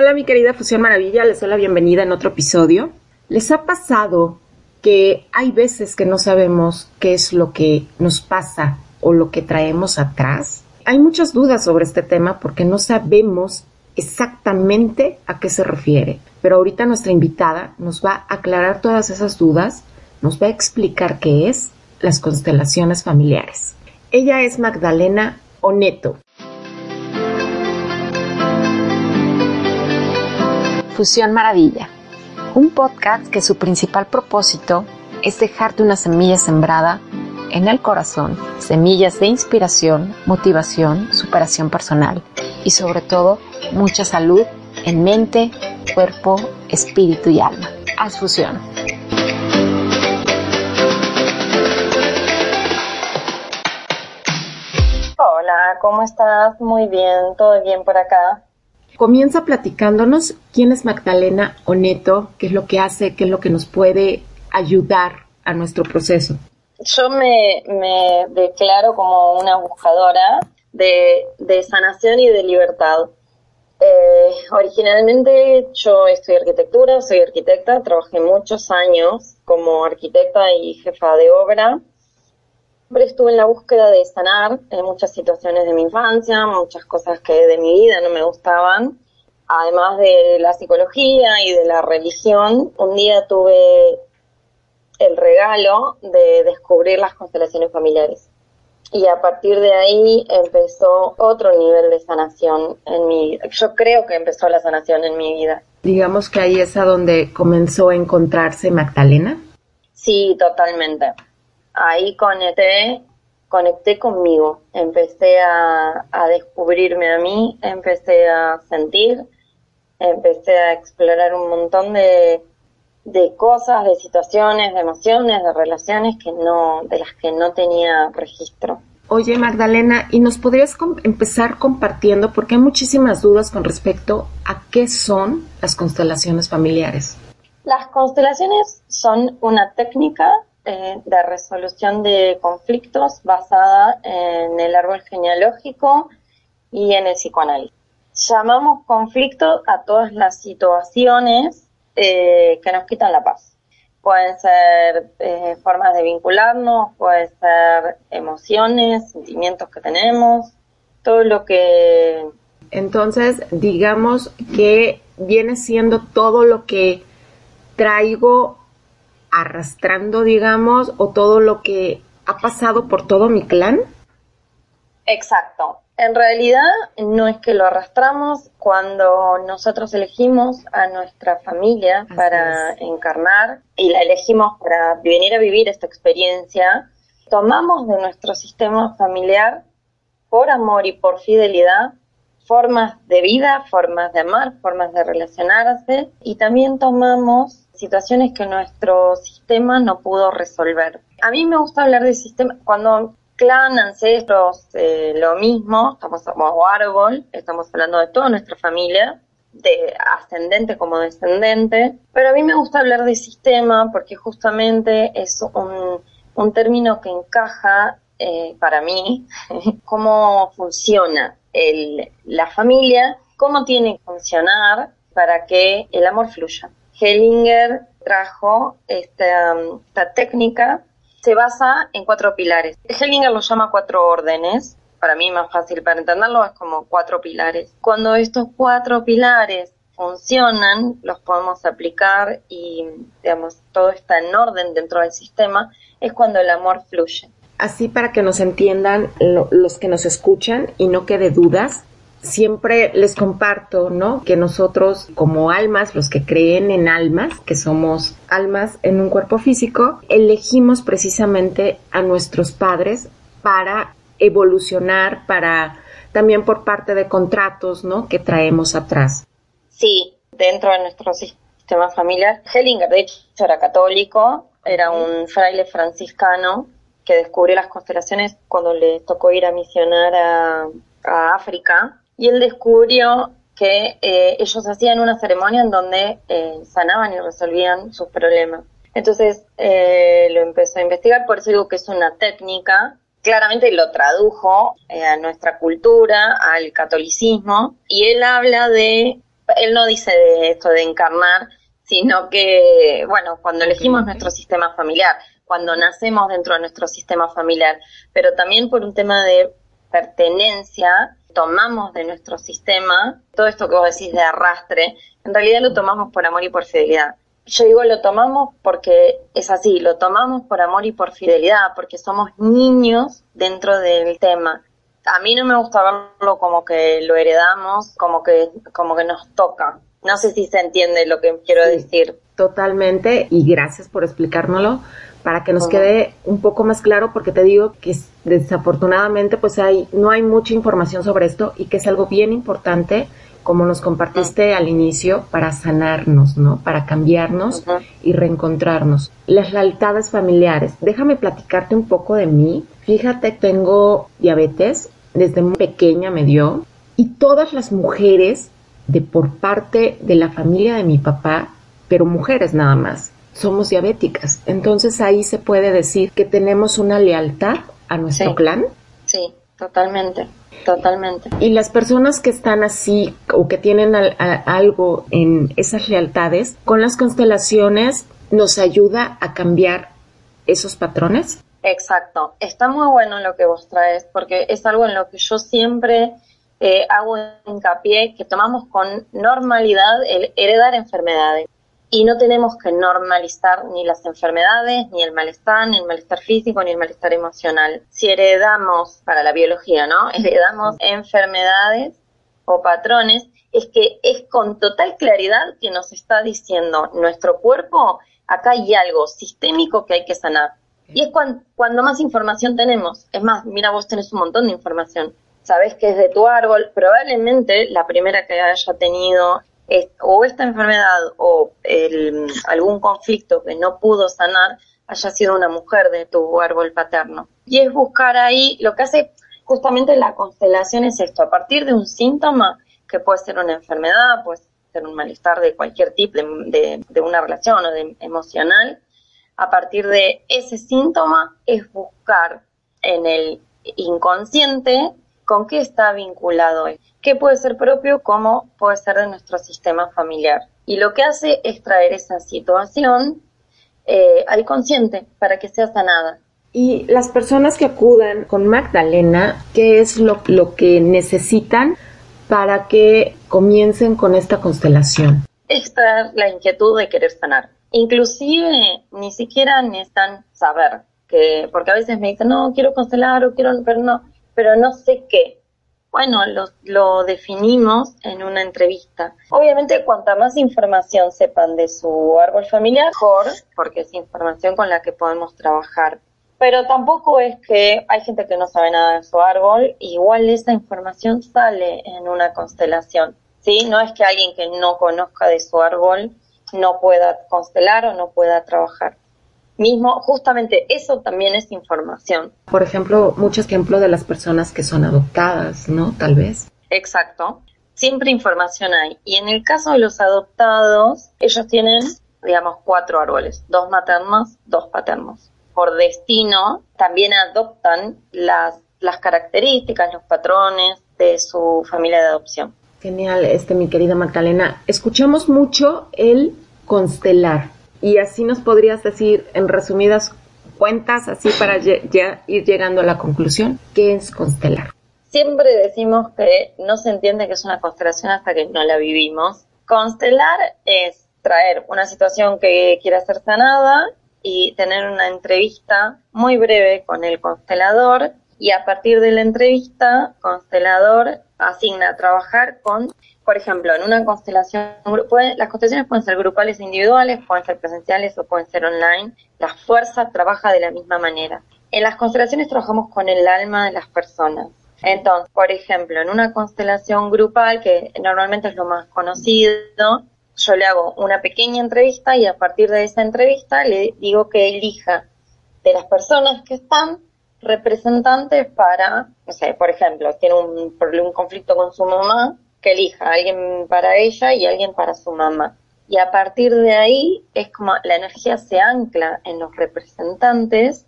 Hola mi querida Fusión Maravilla, les doy la bienvenida en otro episodio. ¿Les ha pasado que hay veces que no sabemos qué es lo que nos pasa o lo que traemos atrás? Hay muchas dudas sobre este tema porque no sabemos exactamente a qué se refiere. Pero ahorita nuestra invitada nos va a aclarar todas esas dudas, nos va a explicar qué es las constelaciones familiares. Ella es Magdalena Oneto. Fusión Maravilla, un podcast que su principal propósito es dejarte una semilla sembrada en el corazón, semillas de inspiración, motivación, superación personal y sobre todo mucha salud en mente, cuerpo, espíritu y alma. Haz fusión. Hola, ¿cómo estás? Muy bien, todo bien por acá. Comienza platicándonos quién es Magdalena Oneto, qué es lo que hace, qué es lo que nos puede ayudar a nuestro proceso. Yo me, declaro como una buscadora de, de sanación y de libertad. Eh, originalmente yo estudié arquitectura, soy arquitecta, trabajé muchos años como arquitecta y jefa de obra. Siempre estuve en la búsqueda de sanar en muchas situaciones de mi infancia, muchas cosas que de mi vida no me gustaban. Además de la psicología y de la religión, un día tuve el regalo de descubrir las constelaciones familiares y a partir de ahí empezó otro nivel de sanación en mi vida. Yo creo que empezó la sanación en mi vida. Digamos que ahí es a donde comenzó a encontrarse Magdalena. Sí, totalmente. Ahí conecté, conecté conmigo, empecé a, a descubrirme a mí, empecé a sentir, empecé a explorar un montón de, de cosas, de situaciones, de emociones, de relaciones que no, de las que no tenía registro. Oye Magdalena, ¿y nos podrías empezar compartiendo, porque hay muchísimas dudas con respecto a qué son las constelaciones familiares? Las constelaciones son una técnica eh, de resolución de conflictos basada en el árbol genealógico y en el psicoanálisis. Llamamos conflicto a todas las situaciones eh, que nos quitan la paz. Pueden ser eh, formas de vincularnos, puede ser emociones, sentimientos que tenemos, todo lo que... Entonces, digamos que viene siendo todo lo que traigo arrastrando, digamos, o todo lo que ha pasado por todo mi clan. Exacto. En realidad no es que lo arrastramos cuando nosotros elegimos a nuestra familia para encarnar y la elegimos para venir a vivir esta experiencia, tomamos de nuestro sistema familiar por amor y por fidelidad formas de vida, formas de amar, formas de relacionarse y también tomamos situaciones que nuestro sistema no pudo resolver. A mí me gusta hablar de sistema, cuando clan, ancestros, eh, lo mismo, estamos como árbol, estamos hablando de toda nuestra familia, de ascendente como descendente, pero a mí me gusta hablar de sistema porque justamente es un, un término que encaja eh, para mí cómo funciona el, la familia, cómo tiene que funcionar para que el amor fluya. Hellinger trajo esta, esta técnica se basa en cuatro pilares. Hellinger lo llama cuatro órdenes. Para mí más fácil para entenderlo es como cuatro pilares. Cuando estos cuatro pilares funcionan, los podemos aplicar y, digamos, todo está en orden dentro del sistema, es cuando el amor fluye. Así para que nos entiendan los que nos escuchan y no quede dudas, siempre les comparto, ¿no? Que nosotros como almas, los que creen en almas, que somos almas en un cuerpo físico, elegimos precisamente a nuestros padres para evolucionar, para también por parte de contratos, ¿no? Que traemos atrás. Sí, dentro de nuestro sistema familiar. Hellinger, de hecho, era católico, era un fraile franciscano que descubrió las constelaciones cuando le tocó ir a misionar a, a África y él descubrió que eh, ellos hacían una ceremonia en donde eh, sanaban y resolvían sus problemas. Entonces eh, lo empezó a investigar, por eso digo que es una técnica. Claramente lo tradujo a nuestra cultura, al catolicismo, y él habla de él no dice de esto de encarnar, sino que, bueno, cuando elegimos nuestro sistema familiar, cuando nacemos dentro de nuestro sistema familiar, pero también por un tema de pertenencia, tomamos de nuestro sistema todo esto que vos decís de arrastre, en realidad lo tomamos por amor y por fidelidad. Yo digo lo tomamos porque es así, lo tomamos por amor y por fidelidad, porque somos niños dentro del tema. A mí no me gusta verlo como que lo heredamos, como que, como que nos toca. No sé si se entiende lo que quiero decir. Totalmente, y gracias por explicármelo para que nos quede un poco más claro, porque te digo que desafortunadamente pues hay, no hay mucha información sobre esto y que es algo bien importante, como nos compartiste al inicio, para sanarnos, ¿no? Para cambiarnos y reencontrarnos. Las lealtades familiares. Déjame platicarte un poco de mí. Fíjate, tengo diabetes, desde muy pequeña me dio, y todas las mujeres de por parte de la familia de mi papá, pero mujeres nada más, somos diabéticas. Entonces ahí se puede decir que tenemos una lealtad a nuestro clan. Sí, totalmente, totalmente. Y las personas que están así o que tienen algo en esas lealtades, con las constelaciones nos ayuda a cambiar esos patrones. Exacto, está muy bueno lo que vos traes porque es algo en lo que yo siempre eh, hago hincapié que tomamos con normalidad el heredar enfermedades y no tenemos que normalizar ni las enfermedades, ni el malestar, ni el malestar físico, ni el malestar emocional. Si heredamos, para la biología, ¿no? Heredamos enfermedades o patrones, es que es con total claridad que nos está diciendo nuestro cuerpo, acá hay algo sistémico que hay que sanar. Y es cuando, cuando más información tenemos. Es más, mira, vos tenés un montón de información. Sabés que es de tu árbol, probablemente la primera que haya tenido o esta enfermedad o algún conflicto que no pudo sanar haya sido una mujer de tu árbol paterno. Y es buscar ahí, lo que hace justamente la constelación es esto, a partir de un síntoma, que puede ser una enfermedad, puede ser un malestar de cualquier tipo, de, de una relación o de emocional, a partir de ese síntoma es buscar en el inconsciente con qué está vinculado, qué puede ser propio, cómo puede ser de nuestro sistema familiar. Y lo que hace es traer esa situación eh, al consciente para que sea sanada. Y las personas que acudan con Magdalena, ¿qué es lo, lo que necesitan para que comiencen con esta constelación? Esta la inquietud de querer sanar. Inclusive ni siquiera necesitan saber, que, porque a veces me dicen, no, quiero constelar o quiero, pero no, pero no sé qué. Bueno, lo, lo definimos en una entrevista. Obviamente, cuanta más información sepan de su árbol familiar, mejor, porque es información con la que podemos trabajar. Pero tampoco es que hay gente que no sabe nada de su árbol, igual esa información sale en una constelación. ¿sí? No es que alguien que no conozca de su árbol no pueda constelar o no pueda trabajar mismo, justamente eso también es información. Por ejemplo, mucho ejemplo de las personas que son adoptadas, ¿no? Tal vez. Exacto. Siempre información hay. Y en el caso de los adoptados, ellos tienen, digamos, cuatro árboles, dos maternos, dos paternos. Por destino, también adoptan las, las características, los patrones de su familia de adopción. Genial, este, mi querida Magdalena. Escuchamos mucho el constelar y así nos podrías decir en resumidas cuentas, así para ya ir llegando a la conclusión, ¿qué es constelar? Siempre decimos que no se entiende que es una constelación hasta que no la vivimos. Constelar es traer una situación que quiera ser sanada y tener una entrevista muy breve con el constelador y a partir de la entrevista, constelador asigna trabajar con por ejemplo, en una constelación, las constelaciones pueden ser grupales e individuales, pueden ser presenciales o pueden ser online. La fuerza trabaja de la misma manera. En las constelaciones trabajamos con el alma de las personas. Entonces, por ejemplo, en una constelación grupal, que normalmente es lo más conocido, yo le hago una pequeña entrevista y a partir de esa entrevista le digo que elija de las personas que están representantes para, no sé, por ejemplo, tiene un, un conflicto con su mamá, que elija alguien para ella y alguien para su mamá. Y a partir de ahí es como la energía se ancla en los representantes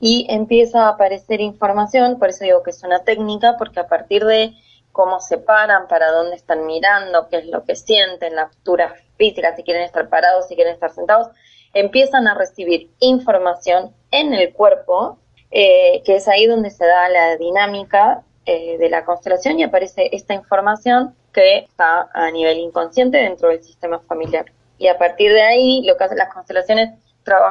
y empieza a aparecer información, por eso digo que es una técnica, porque a partir de cómo se paran, para dónde están mirando, qué es lo que sienten, la postura física, si quieren estar parados, si quieren estar sentados, empiezan a recibir información en el cuerpo, eh, que es ahí donde se da la dinámica eh, de la constelación y aparece esta información que está a nivel inconsciente dentro del sistema familiar. Y a partir de ahí, lo que hacen las constelaciones,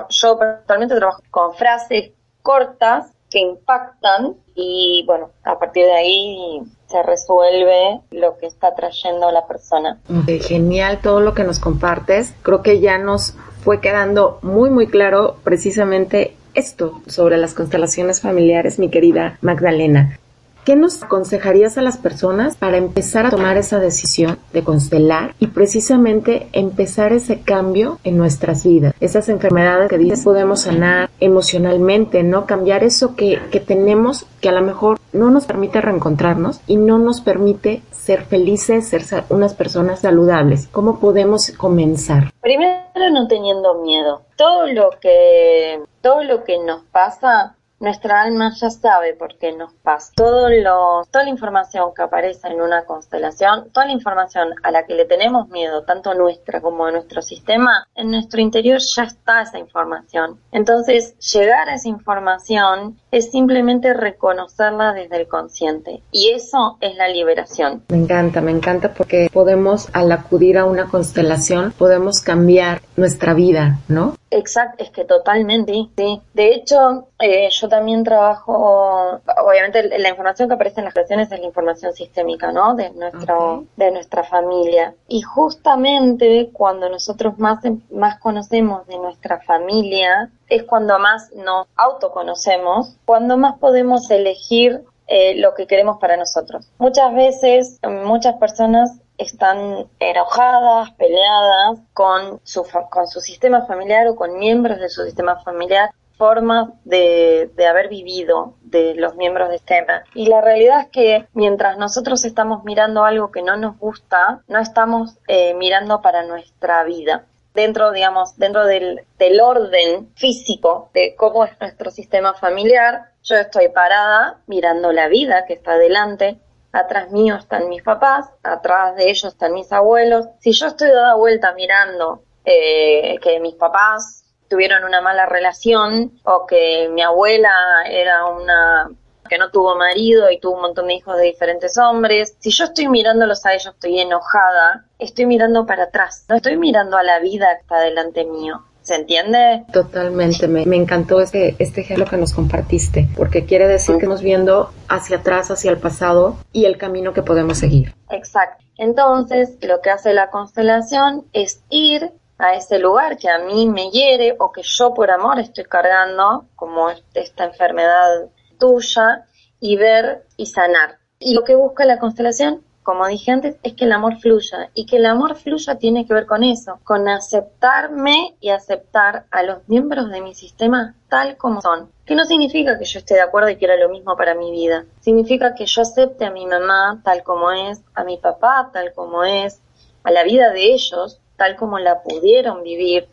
yo personalmente trabajo con frases cortas que impactan y bueno, a partir de ahí se resuelve lo que está trayendo la persona. Genial todo lo que nos compartes. Creo que ya nos fue quedando muy muy claro precisamente esto sobre las constelaciones familiares, mi querida Magdalena. ¿Qué nos aconsejarías a las personas para empezar a tomar esa decisión de constelar y precisamente empezar ese cambio en nuestras vidas? Esas enfermedades que dices podemos sanar emocionalmente, ¿no? Cambiar eso que, que tenemos que a lo mejor no nos permite reencontrarnos y no nos permite ser felices, ser unas personas saludables. ¿Cómo podemos comenzar? Primero no teniendo miedo. Todo lo que todo lo que nos pasa nuestra alma ya sabe por qué nos pasa. Todo lo, toda la información que aparece en una constelación, toda la información a la que le tenemos miedo, tanto nuestra como de nuestro sistema, en nuestro interior ya está esa información. Entonces, llegar a esa información es simplemente reconocerla desde el consciente. Y eso es la liberación. Me encanta, me encanta porque podemos, al acudir a una constelación, podemos cambiar nuestra vida, ¿no? Exacto, es que totalmente, sí. De hecho, eh, yo también trabajo, obviamente la información que aparece en las creaciones es la información sistémica, ¿no? De nuestro, de nuestra familia. Y justamente cuando nosotros más, más conocemos de nuestra familia, es cuando más nos autoconocemos, cuando más podemos elegir eh, lo que queremos para nosotros. Muchas veces, muchas personas están enojadas, peleadas con su, con su sistema familiar o con miembros de su sistema familiar, formas de, de haber vivido de los miembros de sistema. Y la realidad es que mientras nosotros estamos mirando algo que no nos gusta, no estamos eh, mirando para nuestra vida dentro, digamos, dentro del, del, orden físico de cómo es nuestro sistema familiar, yo estoy parada mirando la vida que está adelante, atrás mío están mis papás, atrás de ellos están mis abuelos. Si yo estoy dada vuelta mirando eh, que mis papás tuvieron una mala relación o que mi abuela era una que no tuvo marido y tuvo un montón de hijos de diferentes hombres. Si yo estoy mirándolos a ellos, estoy enojada, estoy mirando para atrás, no estoy mirando a la vida que está delante mío. ¿Se entiende? Totalmente, me, encantó este, este ejemplo que nos compartiste, porque quiere decir que estamos viendo hacia atrás, hacia el pasado y el camino que podemos seguir. Exacto. Entonces, lo que hace la constelación es ir a ese lugar que a mí me hiere o que yo por amor estoy cargando, como esta enfermedad tuya, y ver y sanar. Y lo que busca la constelación como dije antes, es que el amor fluya. Y que el amor fluya tiene que ver con eso, con aceptarme y aceptar a los miembros de mi sistema tal como son. Que no significa que yo esté de acuerdo y quiera lo mismo para mi vida. Significa que yo acepte a mi mamá tal como es, a mi papá tal como es, a la vida de ellos tal como la pudieron vivir,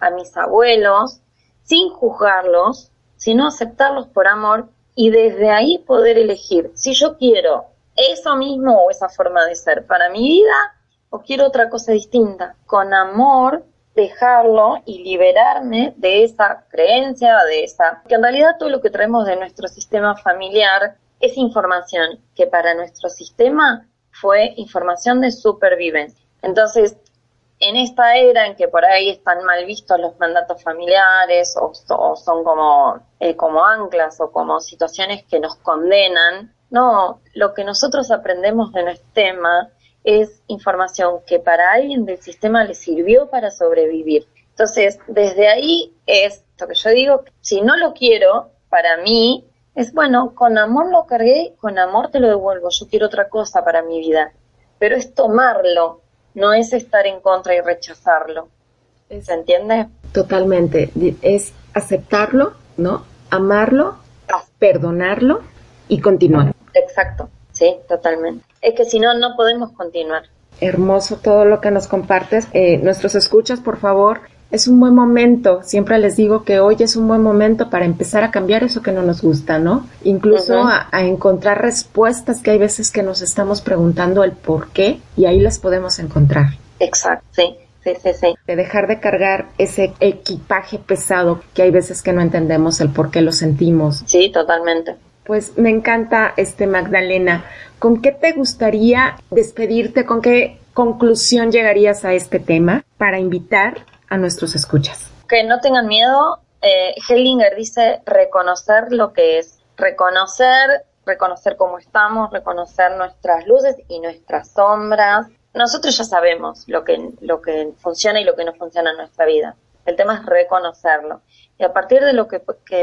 a mis abuelos, sin juzgarlos, sino aceptarlos por amor y desde ahí poder elegir si yo quiero eso mismo o esa forma de ser para mi vida o quiero otra cosa distinta. Con amor dejarlo y liberarme de esa creencia, de esa... Que en realidad todo lo que traemos de nuestro sistema familiar es información que para nuestro sistema fue información de supervivencia. Entonces, en esta era en que por ahí están mal vistos los mandatos familiares o, son como, eh, como anclas o como situaciones que nos condenan, no, lo que nosotros aprendemos de nuestro tema es información que para alguien del sistema le sirvió para sobrevivir. Entonces, desde ahí es lo que yo digo, si no lo quiero, para mí, es bueno, con amor lo cargué, con amor te lo devuelvo, yo quiero otra cosa para mi vida. Pero es tomarlo, no es estar en contra y rechazarlo. ¿Se entiende? Totalmente. Es aceptarlo, ¿no? Amarlo, perdonarlo y continuar. Exacto, sí, totalmente. Es que si no, no podemos continuar. Hermoso todo lo que nos compartes. Eh, nuestros escuchas, por favor, es un buen momento, siempre les digo que hoy es un buen momento para empezar a cambiar eso que no nos gusta, ¿no? Incluso a, a, encontrar respuestas que hay veces que nos estamos preguntando el por qué y ahí las podemos encontrar. Exacto, sí. Sí, sí, sí. De dejar de cargar ese equipaje pesado que hay veces que no entendemos el por qué lo sentimos. Sí, totalmente. Pues me encanta este Magdalena. ¿Con qué te gustaría despedirte? ¿Con qué conclusión llegarías a este tema para invitar a nuestros escuchas? Que no tengan miedo. Eh, Hellinger dice reconocer lo que es, reconocer, reconocer cómo estamos, reconocer nuestras luces y nuestras sombras. Nosotros ya sabemos lo que, lo que funciona y lo que no funciona en nuestra vida. El tema es reconocerlo. Y a partir de lo que,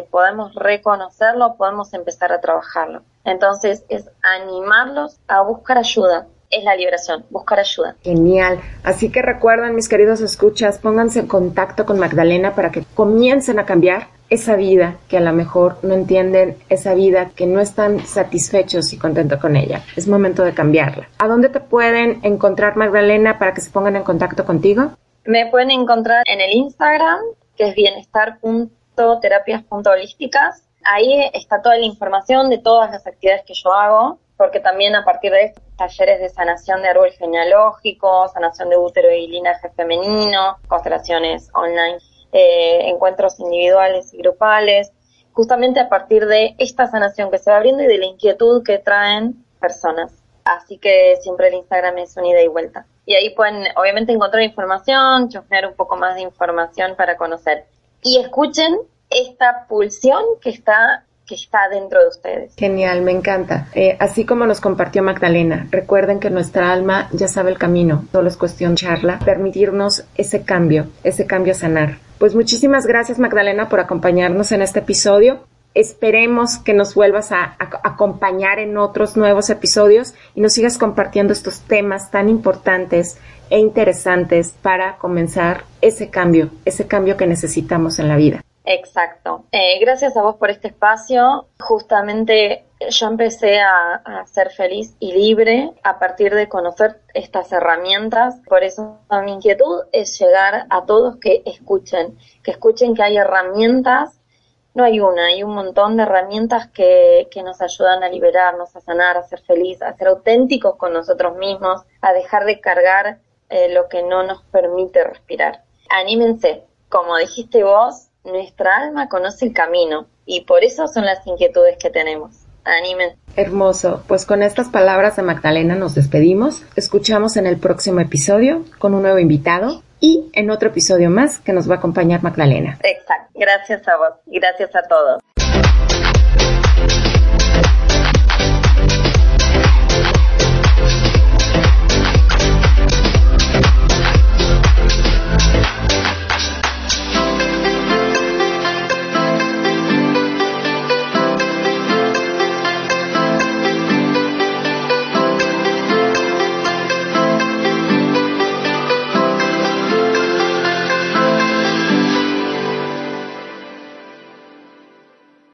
podemos reconocerlo, podemos empezar a trabajarlo. Entonces es animarlos a buscar ayuda, es la liberación, buscar ayuda. Genial. Así que recuerden, mis queridos escuchas, pónganse en contacto con Magdalena para que comiencen a cambiar esa vida que a lo mejor no entienden, esa vida que no están satisfechos y contentos con ella. Es momento de cambiarla. ¿A dónde te pueden encontrar, Magdalena, para que se pongan en contacto contigo? Me pueden encontrar en el Instagram, que es bienestar.terapias.holísticas. Ahí está toda la información de todas las actividades que yo hago, porque también a partir de estos talleres de sanación de árbol genealógico, sanación de útero y linaje femenino, constelaciones online, eh, encuentros individuales y grupales, justamente a partir de esta sanación que se va abriendo y de la inquietud que traen personas. Así que siempre el Instagram es un ida y vuelta. Y ahí pueden obviamente encontrar información, chusmear un poco más de información para conocer. Y escuchen esta pulsión que está que está dentro de ustedes. Genial, me encanta. Eh, así como nos compartió Magdalena, recuerden que nuestra alma ya sabe el camino, solo es cuestión charla, permitirnos ese cambio, ese cambio sanar. Pues muchísimas gracias Magdalena por acompañarnos en este episodio. Esperemos que nos vuelvas a, acompañar en otros nuevos episodios y nos sigas compartiendo estos temas tan importantes e interesantes para comenzar ese cambio, ese cambio que necesitamos en la vida. Exacto. Eh, gracias a vos por este espacio. Justamente yo empecé a, a, ser feliz y libre a partir de conocer estas herramientas. Por eso mi inquietud es llegar a todos que escuchen, que escuchen que hay herramientas. No hay una, hay un montón de herramientas que, que nos ayudan a liberarnos, a sanar, a ser feliz, a ser auténticos con nosotros mismos, a dejar de cargar eh, lo que no nos permite respirar. Anímense, como dijiste vos, nuestra alma conoce el camino y por eso son las inquietudes que tenemos. Animen. Hermoso. Pues con estas palabras de Magdalena nos despedimos. Escuchamos en el próximo episodio con un nuevo invitado y en otro episodio más que nos va a acompañar Magdalena. Gracias a vos gracias a todos.